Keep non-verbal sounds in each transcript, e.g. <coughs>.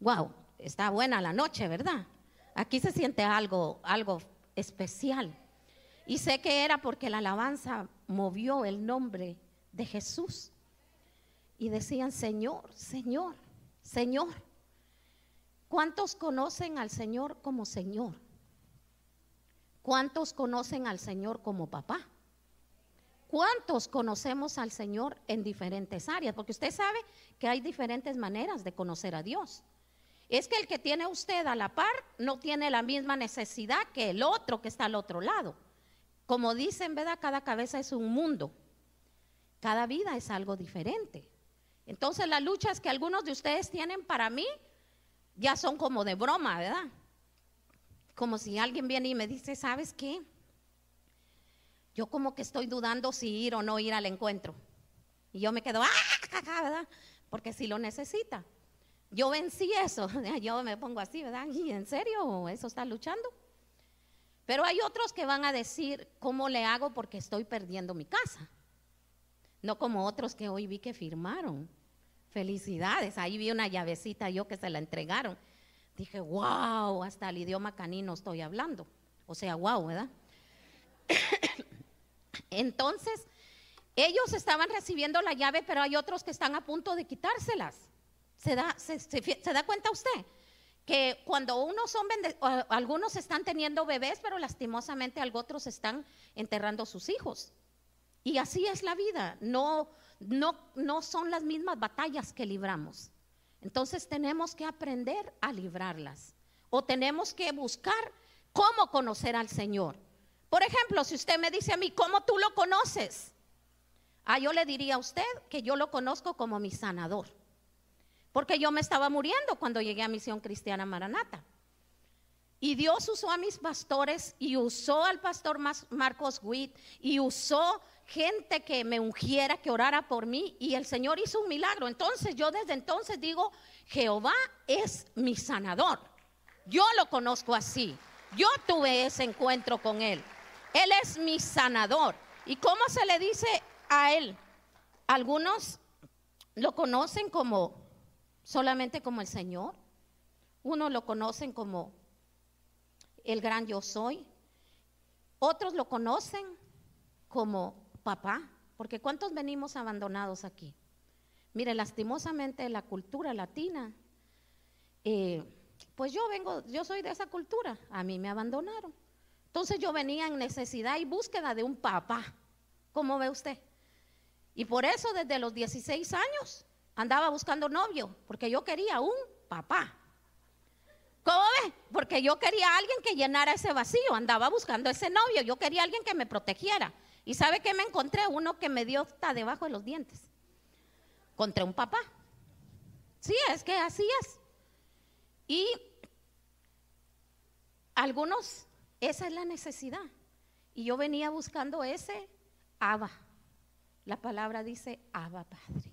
Wow, está buena la noche, ¿verdad? Aquí se siente algo, algo especial. Y sé que era porque la alabanza movió el nombre de Jesús. Y decían, Señor, Señor, Señor. ¿Cuántos conocen al Señor como Señor? ¿Cuántos conocen al Señor como papá? ¿Cuántos conocemos al Señor en diferentes áreas? Porque usted sabe que hay diferentes maneras de conocer a Dios. Es que el que tiene usted a la par no tiene la misma necesidad que el otro que está al otro lado. Como dicen, ¿verdad? Cada cabeza es un mundo. Cada vida es algo diferente. Entonces las luchas que algunos de ustedes tienen para mí ya son como de broma, ¿verdad? Como si alguien viene y me dice, ¿sabes qué? Yo como que estoy dudando si ir o no ir al encuentro. Y yo me quedo, ¡ah! ¿verdad? Porque si lo necesita. Yo vencí eso, <laughs> yo me pongo así, ¿verdad? ¿Y en serio eso está luchando? Pero hay otros que van a decir, ¿cómo le hago porque estoy perdiendo mi casa? No como otros que hoy vi que firmaron. Felicidades, ahí vi una llavecita yo que se la entregaron. Dije, wow, hasta el idioma canino estoy hablando. O sea, wow, ¿verdad? <coughs> Entonces, ellos estaban recibiendo la llave, pero hay otros que están a punto de quitárselas. ¿Se da, se, da cuenta usted? Que cuando unos son algunos están teniendo bebés, pero lastimosamente otros están enterrando sus hijos. Y así es la vida. No, no, no son las mismas batallas que libramos. Entonces tenemos que aprender a librarlas o tenemos que buscar cómo conocer al Señor. Por ejemplo, si usted me dice a mí, ¿cómo tú lo conoces? Ah, yo le diría a usted que yo lo conozco como mi sanador. Porque yo me estaba muriendo cuando llegué a Misión Cristiana Maranata. Y Dios usó a mis pastores y usó al pastor Marcos Witt y usó gente que me ungiera, que orara por mí y el Señor hizo un milagro. Entonces yo desde entonces digo, Jehová es mi sanador. Yo lo conozco así. Yo tuve ese encuentro con Él. Él es mi sanador. ¿Y cómo se le dice a Él? Algunos lo conocen como solamente como el Señor. Unos lo conocen como el gran yo soy. Otros lo conocen como papá, porque ¿cuántos venimos abandonados aquí? Mire, lastimosamente la cultura latina, eh, pues yo vengo, yo soy de esa cultura, a mí me abandonaron. Entonces yo venía en necesidad y búsqueda de un papá, ¿cómo ve usted? Y por eso desde los 16 años andaba buscando novio, porque yo quería un papá. ¿Cómo ve? Porque yo quería a alguien que llenara ese vacío, andaba buscando ese novio, yo quería a alguien que me protegiera. ¿Y sabe qué me encontré? Uno que me dio hasta debajo de los dientes. Encontré un papá. Sí, es que así es. Y algunos, esa es la necesidad. Y yo venía buscando ese Abba. La palabra dice Abba Padre.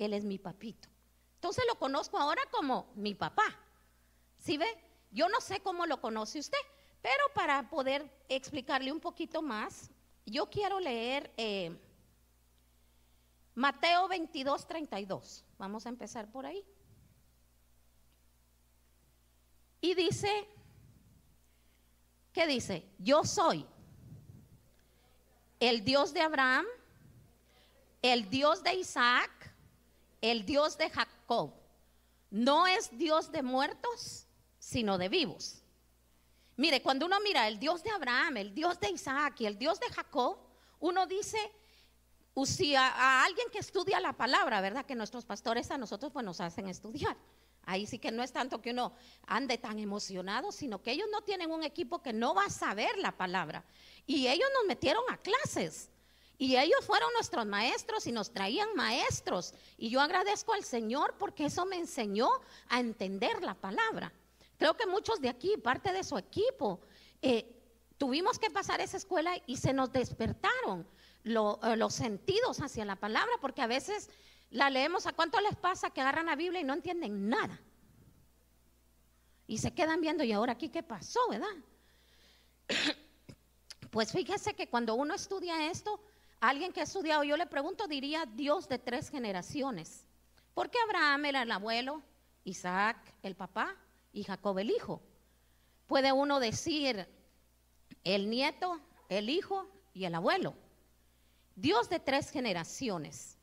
Él es mi papito. Entonces lo conozco ahora como mi papá. ¿Sí ve? Yo no sé cómo lo conoce usted, pero para poder explicarle un poquito más, yo quiero leer eh, Mateo 22, 32. Vamos a empezar por ahí. Y dice, ¿qué dice? Yo soy el Dios de Abraham, el Dios de Isaac, el Dios de Jacob. No es Dios de muertos, sino de vivos. Mire, cuando uno mira el Dios de Abraham, el Dios de Isaac y el Dios de Jacob, uno dice, si a, alguien que estudia la palabra, ¿verdad? Que nuestros pastores a nosotros pues nos hacen estudiar. Ahí sí que no es tanto que uno ande tan emocionado, sino que ellos no tienen un equipo que no va a saber la palabra. Y ellos nos metieron a clases. Y ellos fueron nuestros maestros y nos traían maestros. Y yo agradezco al Señor porque eso me enseñó a entender la palabra. Creo que muchos de aquí, parte de su equipo, eh, tuvimos que pasar esa escuela y se nos despertaron eh, los sentidos hacia la palabra, porque a veces la leemos, ¿a cuánto les pasa que agarran la Biblia y no entienden nada? Y se quedan viendo, ¿y ahora aquí qué pasó, verdad? <coughs> Pues fíjese que cuando uno estudia esto, alguien que ha estudiado, yo le pregunto, diría Dios de tres generaciones. Porque Abraham era el abuelo, Isaac el papá y Jacob el hijo. Puede uno decir el nieto, el hijo y el abuelo. Dios de tres generaciones.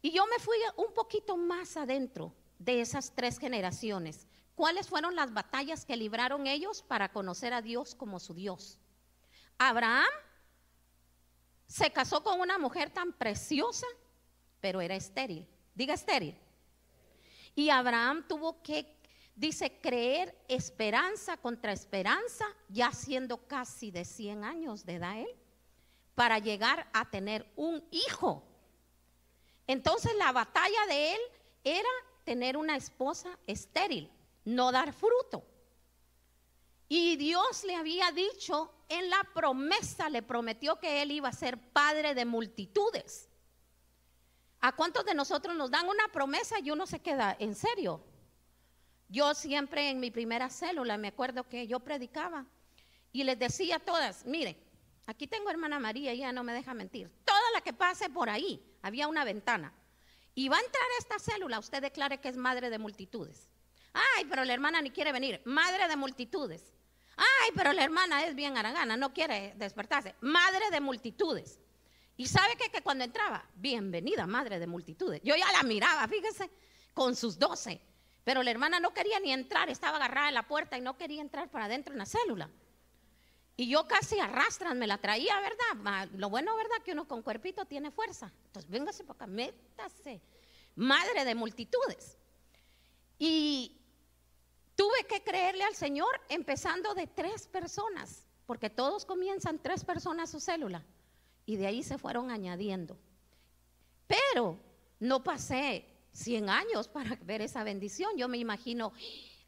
Y yo me fui un poquito más adentro de esas tres generaciones. ¿Cuáles fueron las batallas que libraron ellos para conocer a Dios como su Dios? Abraham se casó con una mujer tan preciosa, pero era estéril. Diga estéril. Y Abraham tuvo que, dice, creer esperanza contra esperanza, ya siendo casi de 100 años de edad él, para llegar a tener un hijo. Entonces la batalla de él era tener una esposa estéril, no dar fruto. Y Dios le había dicho en la promesa, le prometió que él iba a ser padre de multitudes. ¿A cuántos de nosotros nos dan una promesa y uno se queda en serio? Yo siempre en mi primera célula, me acuerdo que yo predicaba y les decía a todas, mire, aquí tengo hermana María, ella no me deja mentir, toda la que pase por ahí, había una ventana, y va a entrar a esta célula, usted declare que es madre de multitudes. Ay, pero la hermana ni quiere venir, madre de multitudes. Ay, pero la hermana es bien aragana, no quiere despertarse, madre de multitudes. Y sabe que, que cuando entraba, bienvenida madre de multitudes. Yo ya la miraba, fíjese, con sus doce. Pero la hermana no quería ni entrar, estaba agarrada en la puerta y no quería entrar para adentro en la célula. Y yo casi arrastran, me la traía, ¿verdad? Lo bueno, ¿verdad? Que uno con cuerpito tiene fuerza. Entonces, véngase para acá, métase. Madre de multitudes. Y tuve que creerle al Señor empezando de tres personas, porque todos comienzan tres personas su célula. Y de ahí se fueron añadiendo. Pero no pasé 100 años para ver esa bendición. Yo me imagino,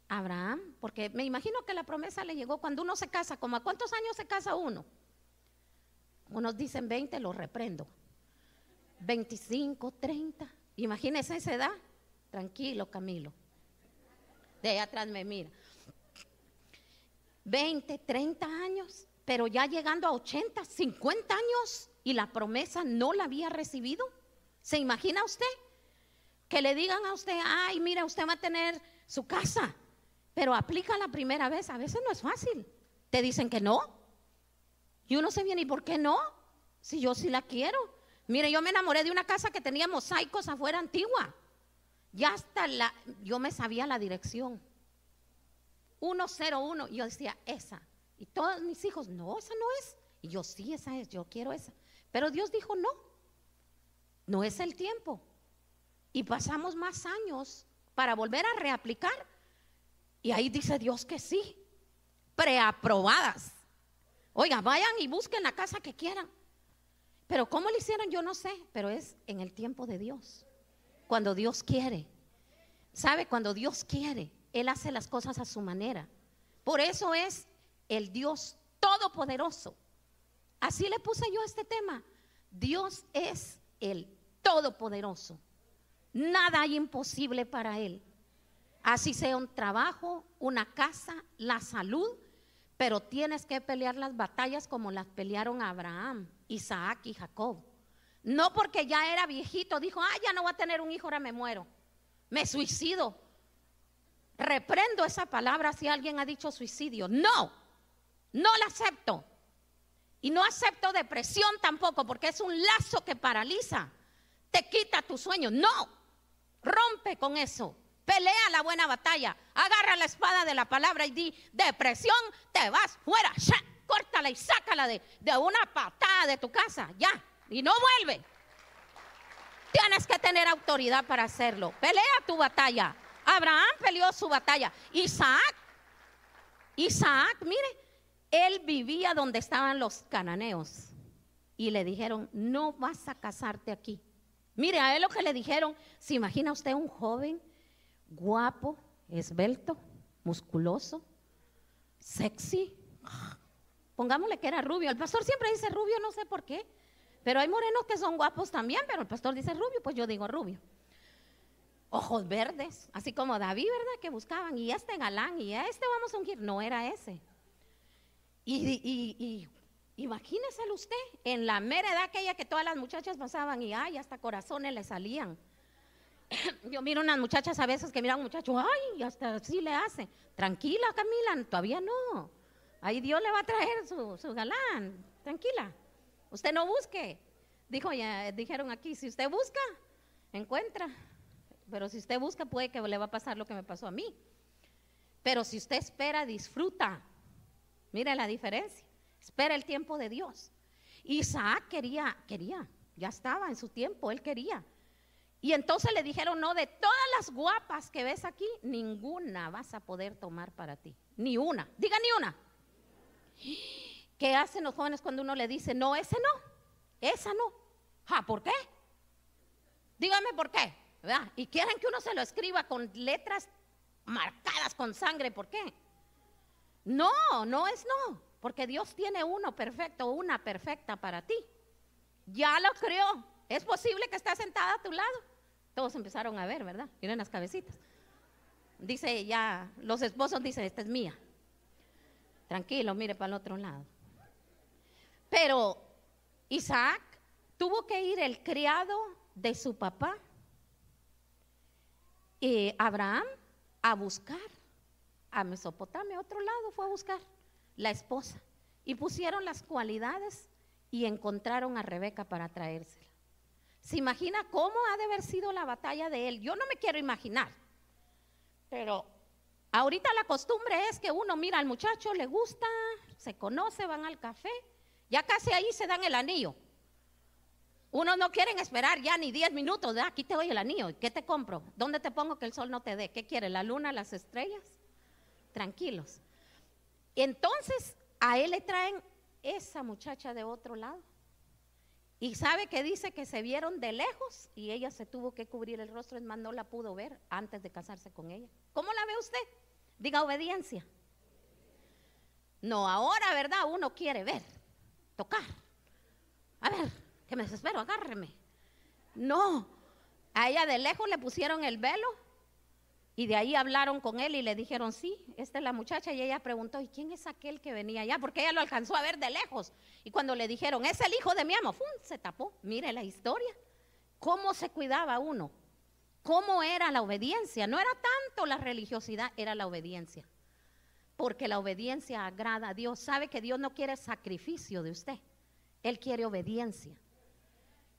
Abraham, porque me imagino que la promesa le llegó cuando uno se casa, como a cuántos años se casa uno. Unos dicen 20, lo reprendo. 25, 30. Imagínese esa edad. Tranquilo, Camilo. De atrás me mira. 20, 30 años, pero ya llegando a 80, 50 años y la promesa no la había recibido. ¿Se imagina usted? Que le digan a usted, ay, mira, usted va a tener su casa, pero aplica la primera vez, a veces no es fácil. Te dicen que no. Y uno se viene, ¿y por qué no? Si yo sí la quiero. Mire, yo me enamoré de una casa que tenía mosaicos afuera antigua. Ya hasta la, yo me sabía la dirección. 101. Y yo decía, esa. Y todos mis hijos, no, esa no es. Y yo, sí, esa es, yo quiero esa. Pero Dios dijo, no, no es el tiempo. Y pasamos más años para volver a reaplicar y ahí dice Dios que sí, preaprobadas. Oiga, vayan y busquen la casa que quieran. Pero cómo lo hicieron yo no sé, pero es en el tiempo de Dios. Cuando Dios quiere. ¿Sabe? Cuando Dios quiere, Él hace las cosas a su manera. Por eso es el Dios todopoderoso. Así le puse yo este tema. Dios es el todopoderoso. Nada hay imposible para Él. Así sea un trabajo, una casa, la salud, pero tienes que pelear las batallas como las pelearon Abraham, Isaac y Jacob. No porque ya era viejito, dijo, ah, ya no voy a tener un hijo, ahora me muero. Me suicido. Reprendo esa palabra si alguien ha dicho suicidio. No, no la acepto. Y no acepto depresión tampoco, porque es un lazo que paraliza, te quita tu sueño. No, rompe con eso. Pelea la buena batalla. Agarra la espada de la palabra y di, depresión, te vas fuera. córtala y sácala de, de una patada de tu casa. Ya. Y no vuelve. Tienes que tener autoridad para hacerlo. Pelea tu batalla. Abraham peleó su batalla. Isaac, Isaac, mire, él vivía donde estaban los cananeos. Y le dijeron, no vas a casarte aquí. Mire, a él lo que le dijeron, ¿se imagina usted un joven guapo, esbelto, musculoso, sexy. Pongámosle que era rubio. El pastor siempre dice rubio, no sé por qué. Pero hay morenos que son guapos también, pero el pastor dice rubio, pues yo digo rubio. Ojos verdes, así como David, ¿verdad? Que buscaban, y este galán, y a este vamos a ungir. No era ese. Y, y, imagínese usted, en la mera edad aquella que todas las muchachas pasaban y ay, hasta corazones le salían. <coughs> yo miro unas muchachas a veces que miran a un muchacho, ay, hasta así le hace. Tranquila, Camila, todavía no. Ahí Dios le va a traer su, su galán. Tranquila. Usted no busque. Dijo, ya, dijeron aquí, si usted busca, encuentra. Pero si usted busca, puede que le va a pasar lo que me pasó a mí. Pero si usted espera, disfruta. Mire la diferencia. Espera el tiempo de Dios. Isaac quería, quería, ya estaba en su tiempo, él quería. Y entonces le dijeron, no, de todas las guapas que ves aquí, ninguna vas a poder tomar para ti. Ni una. Diga ni una. ¿Qué hacen los jóvenes cuando uno le dice, no, ese no, esa no? Ah, ¿Por qué? Dígame por qué. Y quieren que uno se lo escriba con letras marcadas con sangre. ¿Por qué? No, no es no. Porque Dios tiene uno perfecto, una perfecta para ti. Ya lo creó. Es posible que esté sentada a tu lado. Todos empezaron a ver, ¿verdad? Miren las cabecitas. Dice ya, los esposos dicen, esta es mía. Tranquilo, mire para el otro lado. Pero Isaac tuvo que ir el criado de su papá, y Abraham, a buscar a Mesopotamia, otro lado fue a buscar la esposa. Y pusieron las cualidades y encontraron a Rebeca para traérsela. ¿Se imagina cómo ha de haber sido la batalla de él? Yo no me quiero imaginar. Pero ahorita la costumbre es que uno mira al muchacho, le gusta, se conoce, van al café, ya casi ahí se dan el anillo. Unos no quieren esperar ya ni 10 minutos, aquí te doy el anillo, ¿qué te compro? ¿Dónde te pongo que el sol no te dé? ¿Qué quiere? ¿La luna, las estrellas? Tranquilos. Entonces a él le traen esa muchacha de otro lado. Y sabe que dice que se vieron de lejos y ella se tuvo que cubrir el rostro, es más, no la pudo ver antes de casarse con ella. ¿Cómo la ve usted? Diga obediencia. No, ahora, ¿verdad? Uno quiere ver, tocar. A ver, que me desespero, agárreme. No, a ella de lejos le pusieron el velo y de ahí hablaron con él y le dijeron, sí, esta es la muchacha. Y ella preguntó, ¿y quién es aquel que venía allá? Porque ella lo alcanzó a ver de lejos. Y cuando le dijeron, es el hijo de mi amo, ¡fum! se tapó. Mire la historia. ¿Cómo se cuidaba uno? ¿Cómo era la obediencia? No era tanto la religiosidad, era la obediencia. Porque la obediencia agrada a Dios. Sabe que Dios no quiere sacrificio de usted. Él quiere obediencia.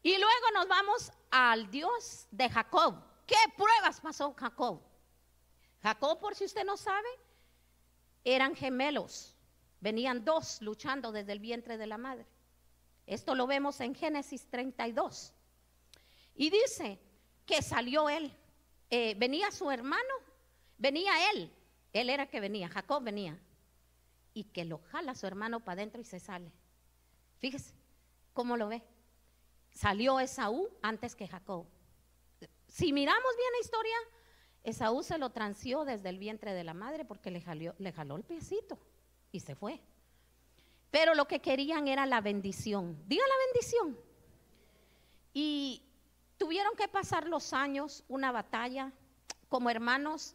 Y luego nos vamos al Dios de Jacob. ¿Qué pruebas pasó Jacob? Jacob, por si usted no sabe, eran gemelos. Venían dos luchando desde el vientre de la madre. Esto lo vemos en Génesis 32. Y dice que salió él. Eh, venía su hermano, venía él. Él era que venía, Jacob venía. Y que lo jala su hermano para adentro y se sale. Fíjese cómo lo ve. Salió Esaú antes que Jacob. Si miramos bien la historia, Esaú se lo transió desde el vientre de la madre porque le, le jaló el piecito y se fue. Pero lo que querían era la bendición. Diga la bendición. Y tuvieron que pasar los años, una batalla. Como hermanos,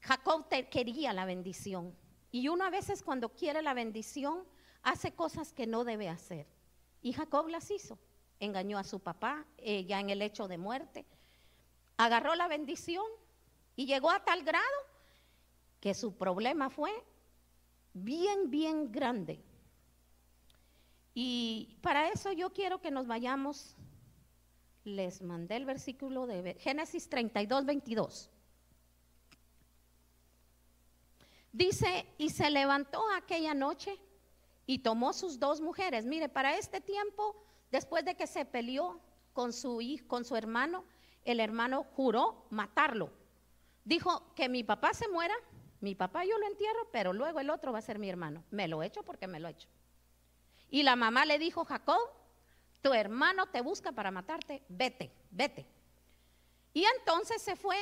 Jacob quería la bendición. Y uno a veces cuando quiere la bendición hace cosas que no debe hacer. Y Jacob las hizo. Engañó a su papá eh, ya en el hecho de muerte. Agarró la bendición y llegó a tal grado que su problema fue bien, bien grande. Y para eso yo quiero que nos vayamos, les mandé el versículo de Génesis 32, 22. Dice, y se levantó aquella noche y tomó sus dos mujeres. Mire, para este tiempo, después de que se peleó con su con su hermano, el hermano juró matarlo dijo que mi papá se muera, mi papá yo lo entierro, pero luego el otro va a ser mi hermano. Me lo echo porque me lo echo. Y la mamá le dijo, Jacob, tu hermano te busca para matarte, vete, vete. Y entonces se fue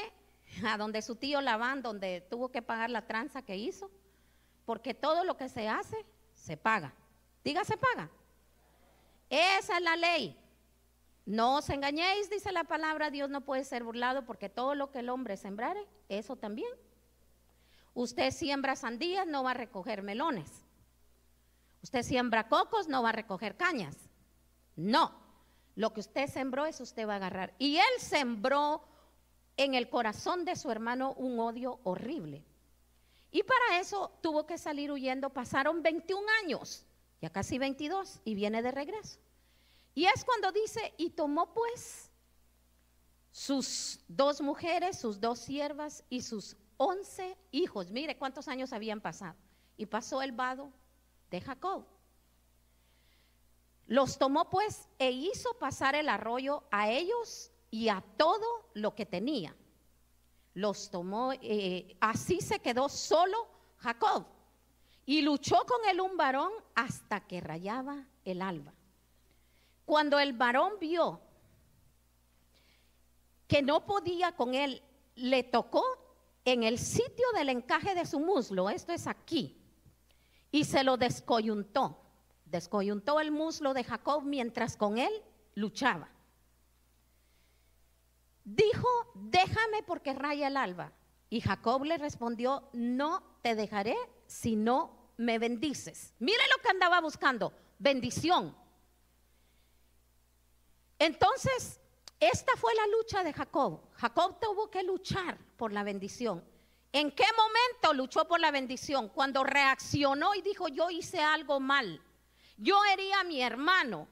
<laughs> a donde su tío Labán, donde tuvo que pagar la tranza que hizo, porque todo lo que se hace, se paga. Diga, se paga. Esa es la ley. No os engañéis, dice la palabra, Dios no puede ser burlado porque todo lo que el hombre sembrare, eso también. Usted siembra sandías, no va a recoger melones. Usted siembra cocos, no va a recoger cañas. No, lo que usted sembró, eso usted va a agarrar. Y él sembró en el corazón de su hermano un odio horrible. Y para eso tuvo que salir huyendo. Pasaron 21 años, ya casi 22, y viene de regreso. Y es cuando dice, y tomó pues sus dos mujeres, sus dos siervas y sus once hijos. Mire cuántos años habían pasado. Y pasó el vado de Jacob. Los tomó pues e hizo pasar el arroyo a ellos y a todo lo que tenía. Los tomó, eh, así se quedó solo Jacob y luchó con él un varón hasta que rayaba el alba. Cuando el varón vio que no podía con él, le tocó en el sitio del encaje de su muslo, esto es aquí, y se lo descoyuntó. Descoyuntó el muslo de Jacob mientras con él luchaba. Dijo, déjame porque raya el alba. Y Jacob le respondió, no te dejaré si no me bendices. Mire lo que andaba buscando, bendición. Entonces, esta fue la lucha de Jacob. Jacob tuvo que luchar por la bendición. ¿En qué momento luchó por la bendición? Cuando reaccionó y dijo, yo hice algo mal. Yo hería a mi hermano.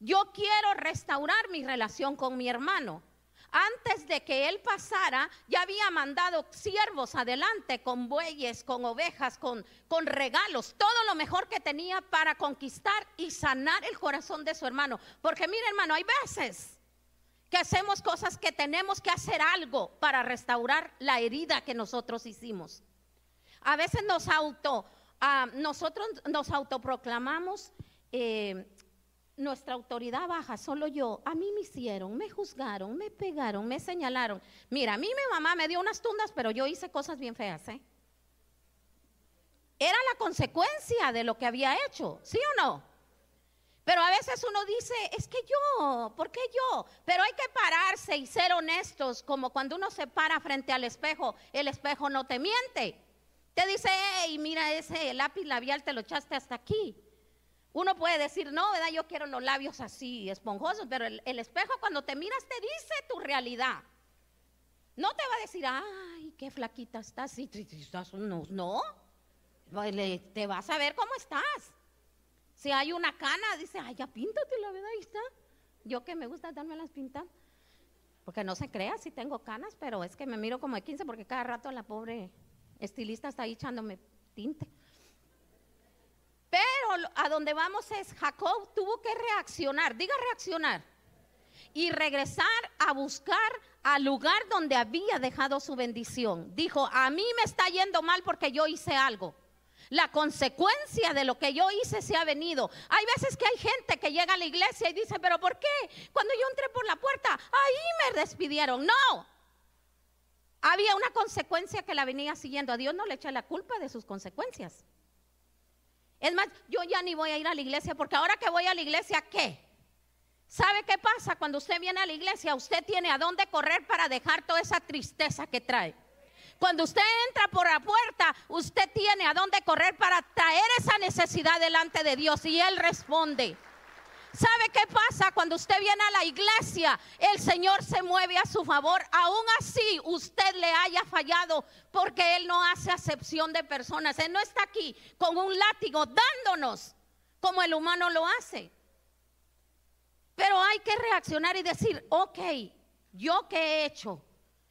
Yo quiero restaurar mi relación con mi hermano. Antes de que él pasara, ya había mandado siervos adelante con bueyes, con ovejas, con, con regalos, todo lo mejor que tenía para conquistar y sanar el corazón de su hermano. Porque mire hermano, hay veces que hacemos cosas que tenemos que hacer algo para restaurar la herida que nosotros hicimos. A veces nos auto, ah, nosotros nos autoproclamamos eh, nuestra autoridad baja, solo yo. A mí me hicieron, me juzgaron, me pegaron, me señalaron. Mira, a mí mi mamá me dio unas tundas, pero yo hice cosas bien feas, ¿eh? Era la consecuencia de lo que había hecho, ¿sí o no? Pero a veces uno dice, es que yo, ¿por qué yo? Pero hay que pararse y ser honestos, como cuando uno se para frente al espejo, el espejo no te miente. Te dice, hey, mira ese lápiz labial, te lo echaste hasta aquí. Uno puede decir, no, ¿verdad? Yo quiero los labios así, esponjosos, pero el, espejo cuando te miras te dice tu realidad. No te va a decir, ay, qué flaquita estás, no, no. Te vas a ver cómo estás. Si hay una cana, dice, ay, ya píntate, la verdad, ahí está. Yo que me gusta darme las pintas. Porque no se crea si tengo canas, pero es que me miro como de 15 porque cada rato la pobre estilista está ahí echándome tinte. A donde vamos es, Jacob tuvo que reaccionar, diga reaccionar, y regresar a buscar al lugar donde había dejado su bendición. Dijo, a mí me está yendo mal porque yo hice algo. La consecuencia de lo que yo hice se ha venido. Hay veces que hay gente que llega a la iglesia y dice, pero ¿por qué? Cuando yo entré por la puerta, ahí me despidieron. No. Había una consecuencia que la venía siguiendo. A Dios no le echa la culpa de sus consecuencias. Es más, yo ya ni voy a ir a la iglesia porque ahora que voy a la iglesia, ¿qué? ¿Sabe qué pasa? Cuando usted viene a la iglesia, usted tiene a dónde correr para dejar toda esa tristeza que trae. Cuando usted entra por la puerta, usted tiene a dónde correr para traer esa necesidad delante de Dios y Él responde. ¿Sabe qué pasa cuando usted viene a la iglesia? El Señor se mueve a su favor. Aún así usted le haya fallado porque Él no hace acepción de personas. Él no está aquí con un látigo dándonos como el humano lo hace. Pero hay que reaccionar y decir, ok, ¿yo qué he hecho?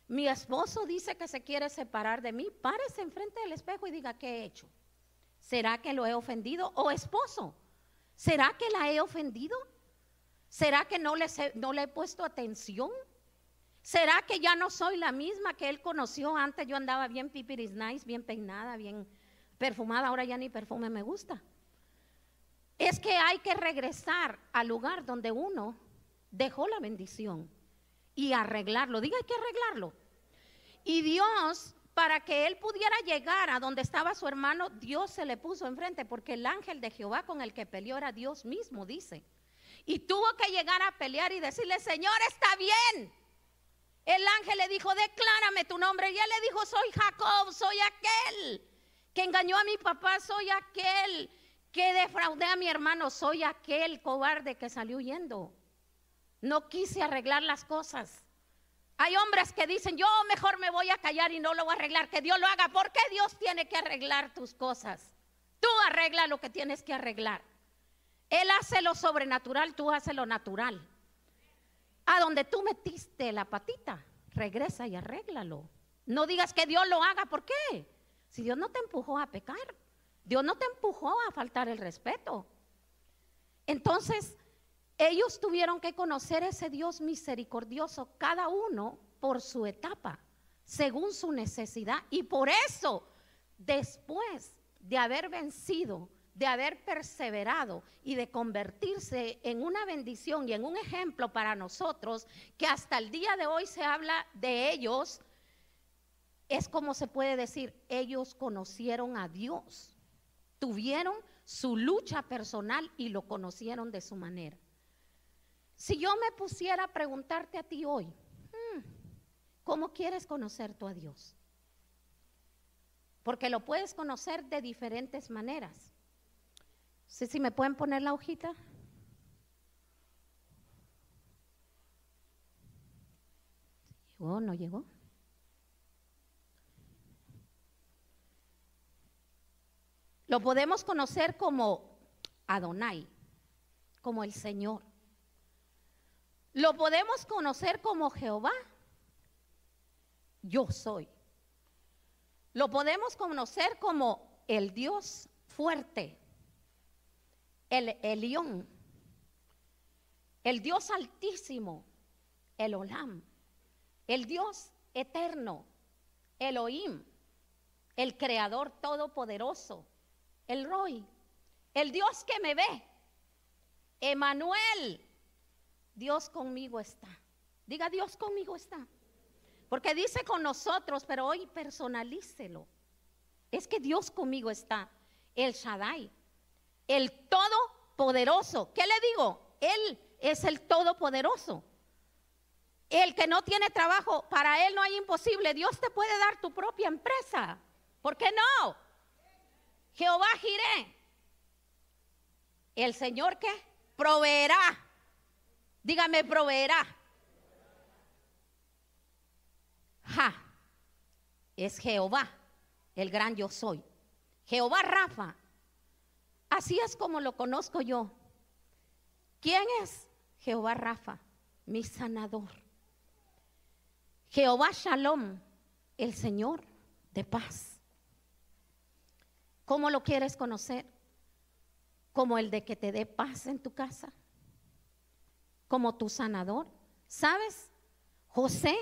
Mi esposo dice que se quiere separar de mí. Párese enfrente del espejo y diga, ¿qué he hecho? ¿Será que lo he ofendido? O esposo, ¿Será que la he ofendido? ¿Será que no le, he puesto atención? ¿Será que ya no soy la misma que él conoció antes? Yo andaba bien pipiris nice, bien peinada, bien perfumada, ahora ya ni perfume me gusta. Es que hay que regresar al lugar donde uno dejó la bendición y arreglarlo. Diga, hay que arreglarlo. Y Dios para que él pudiera llegar a donde estaba su hermano, Dios se le puso enfrente, porque el ángel de Jehová con el que peleó era Dios mismo, dice. Y tuvo que llegar a pelear y decirle, Señor, está bien. El ángel le dijo, declárame tu nombre. Y él le dijo, soy Jacob, soy aquel que engañó a mi papá, soy aquel que defraudé a mi hermano, soy aquel cobarde que salió huyendo. No quise arreglar las cosas. Hay hombres que dicen, yo mejor me voy a callar y no lo voy a arreglar, que Dios lo haga. ¿Por qué Dios tiene que arreglar tus cosas? Tú arregla lo que tienes que arreglar. Él hace lo sobrenatural, tú haces lo natural. A donde tú metiste la patita, regresa y arréglalo. No digas que Dios lo haga, ¿por qué? Si Dios no te empujó a pecar, Dios no te empujó a faltar el respeto. Entonces, ellos tuvieron que conocer ese Dios misericordioso, cada uno por su etapa, según su necesidad. Y por eso, después de haber vencido, de haber perseverado y de convertirse en una bendición y en un ejemplo para nosotros, que hasta el día de hoy se habla de ellos, es como se puede decir, ellos conocieron a Dios, tuvieron su lucha personal y lo conocieron de su manera. Si yo me pusiera a preguntarte a ti hoy, hmm, ¿cómo quieres conocer tú a Dios? Porque lo puedes conocer de diferentes maneras. Sí, si me pueden poner la hojita. ¿Llegó no llegó? Lo podemos conocer como Adonai, como el Señor. Lo podemos conocer como Jehová. Yo soy. Lo podemos conocer como el Dios fuerte, el Elión, el Dios altísimo, el Olam, el Dios eterno, Elohim, el Creador todopoderoso, el Roy, el Dios que me ve, Emanuel, Dios conmigo está. Diga, Dios conmigo está. Porque dice con nosotros, pero hoy personalícelo. Es que Dios conmigo está. El Shaddai, el Todopoderoso. ¿Qué le digo? Él es el Todopoderoso. El que no tiene trabajo, para él no hay imposible. Dios te puede dar tu propia empresa. ¿Por qué no? Jehová giré. El Señor que proveerá. Dígame, proveerá. Ja, es Jehová, el gran yo soy. Jehová Rafa. Así es como lo conozco yo. ¿Quién es Jehová Rafa? Mi sanador. Jehová Shalom, el Señor de paz. ¿Cómo lo quieres conocer? Como el de que te dé paz en tu casa como tu sanador. ¿Sabes? José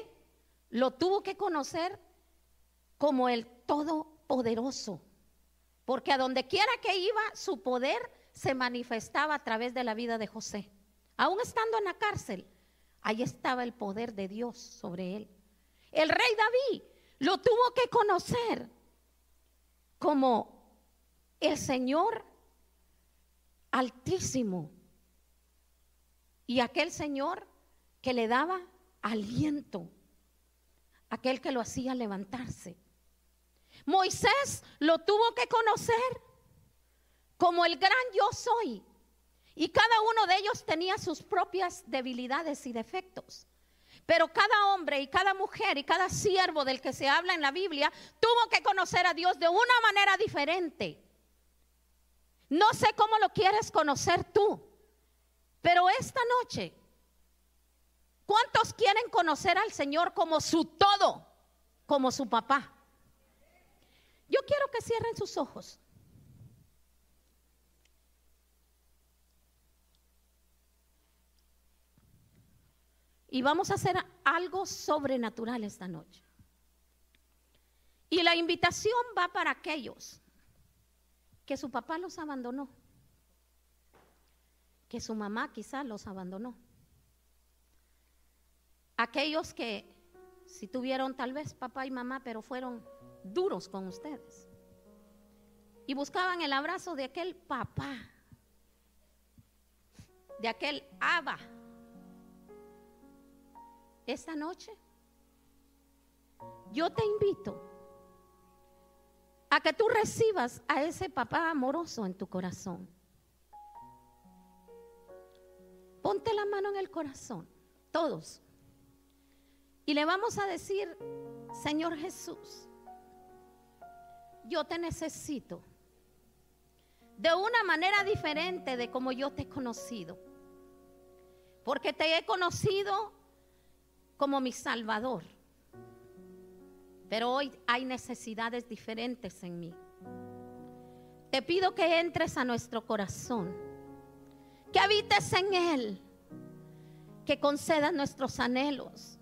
lo tuvo que conocer como el Todopoderoso, porque a donde quiera que iba, su poder se manifestaba a través de la vida de José. Aún estando en la cárcel, ahí estaba el poder de Dios sobre él. El rey David lo tuvo que conocer como el Señor altísimo, y aquel Señor que le daba aliento, aquel que lo hacía levantarse. Moisés lo tuvo que conocer como el gran yo soy. Y cada uno de ellos tenía sus propias debilidades y defectos. Pero cada hombre y cada mujer y cada siervo del que se habla en la Biblia tuvo que conocer a Dios de una manera diferente. No sé cómo lo quieres conocer tú. Pero esta noche, ¿cuántos quieren conocer al Señor como su todo, como su papá? Yo quiero que cierren sus ojos. Y vamos a hacer algo sobrenatural esta noche. Y la invitación va para aquellos que su papá los abandonó que su mamá quizás los abandonó. Aquellos que si tuvieron tal vez papá y mamá, pero fueron duros con ustedes. Y buscaban el abrazo de aquel papá, de aquel aba. Esta noche yo te invito a que tú recibas a ese papá amoroso en tu corazón. Ponte la mano en el corazón, todos. Y le vamos a decir, Señor Jesús, yo te necesito de una manera diferente de como yo te he conocido. Porque te he conocido como mi Salvador. Pero hoy hay necesidades diferentes en mí. Te pido que entres a nuestro corazón, que habites en él, que concedas nuestros anhelos,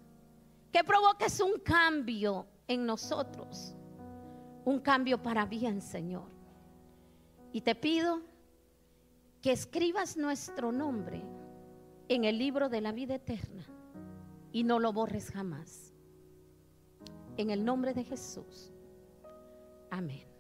que provoques un cambio en nosotros, un cambio para bien, Señor. Y te pido que escribas nuestro nombre en el libro de la vida eterna y no lo borres jamás. En el nombre de Jesús. Amén.